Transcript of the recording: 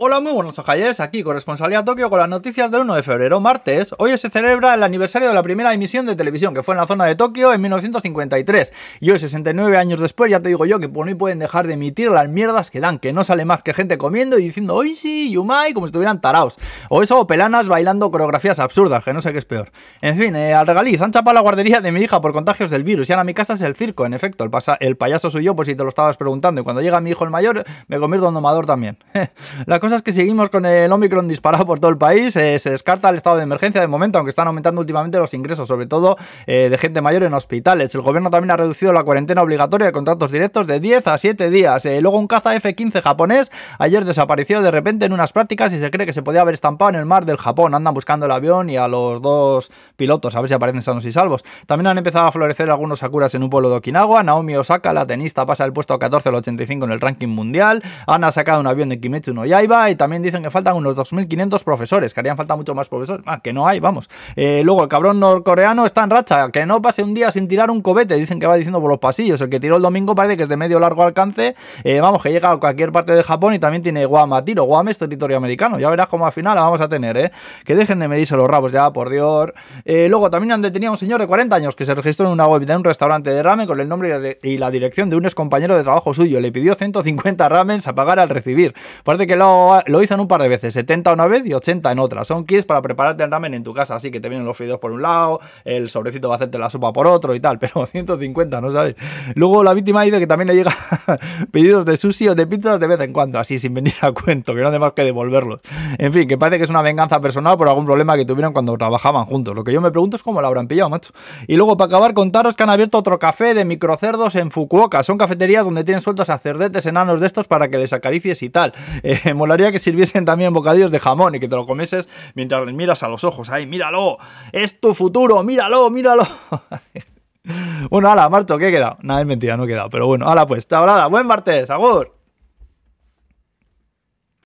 Hola, muy buenos ojayes, aquí corresponsalía Tokio con las noticias del 1 de febrero, martes. Hoy se celebra el aniversario de la primera emisión de televisión, que fue en la zona de Tokio en 1953. Y hoy, 69 años después, ya te digo yo que por no pueden dejar de emitir las mierdas que dan, que no sale más que gente comiendo y diciendo, hoy sí, Yumai, como si estuvieran taraos. O eso, o pelanas bailando coreografías absurdas, que no sé qué es peor. En fin, eh, al regaliz, han chapado la guardería de mi hija por contagios del virus. Y ahora mi casa es el circo, en efecto. El, pasa el payaso soy yo, por si te lo estabas preguntando. Y cuando llega mi hijo el mayor, me convierto en domador también. la cosa es que seguimos con el Omicron disparado por todo el país. Eh, se descarta el estado de emergencia de momento, aunque están aumentando últimamente los ingresos, sobre todo eh, de gente mayor en hospitales. El gobierno también ha reducido la cuarentena obligatoria de contratos directos de 10 a 7 días. Eh, luego un caza F-15 japonés ayer desapareció de repente en unas prácticas y se cree que se podía haber estampado en el mar del Japón. Andan buscando el avión y a los dos pilotos, a ver si aparecen sanos y salvos. También han empezado a florecer algunos sakuras en un pueblo de Okinawa. Naomi Osaka, la tenista, pasa el puesto 14 al 85 en el ranking mundial. Han sacado un avión de Kimetsu no Yaiba y también dicen que faltan unos 2.500 profesores, que harían falta mucho más profesores. Ah, que no hay, vamos. Eh, luego el cabrón norcoreano está en racha, que no pase un día sin tirar un cobete, dicen que va diciendo por los pasillos. El que tiró el domingo parece que es de medio largo alcance, eh, vamos, que llega a cualquier parte de Japón y también tiene Guam a tiro. Guam es territorio americano, ya verás cómo al final la vamos a tener, ¿eh? Que dejen de medirse los rabos ya, por Dios. Eh, luego también han detenido a un señor de 40 años que se registró en una web de un restaurante de ramen con el nombre y la dirección de un ex compañero de trabajo suyo. Le pidió 150 ramens a pagar al recibir. Parece que lo, lo hizo en un par de veces, 70 una vez y 80 en otra. Son kits para prepararte el ramen en tu casa, así que te vienen los fideos por un lado, el sobrecito va a hacerte la sopa por otro y tal, pero 150, ¿no sabes? Luego la víctima dice que también le llega pedidos de sushi o de pizzas de vez en cuando, así sin venir a cuento, que no hace más que devolverlos. En fin, que parece que es una venganza personal por algún problema que tuvieron cuando trabajaban juntos. Lo que yo me pregunto es cómo la habrán pillado, macho. Y luego, para acabar, contaros que han abierto otro café de microcerdos en Fukuoka. Son cafeterías donde tienen sueltos a cerdetes enanos de estos para que les acaricies y tal. Eh, molaría que sirviesen también bocadillos de jamón y que te lo comeses mientras les miras a los ojos. ¡Ay, míralo! ¡Es tu futuro! ¡Míralo, míralo! bueno, ala, marcho, ¿qué he quedado? Nada, es mentira, no he quedado. Pero bueno, ala, pues, tablada, buen martes, agur.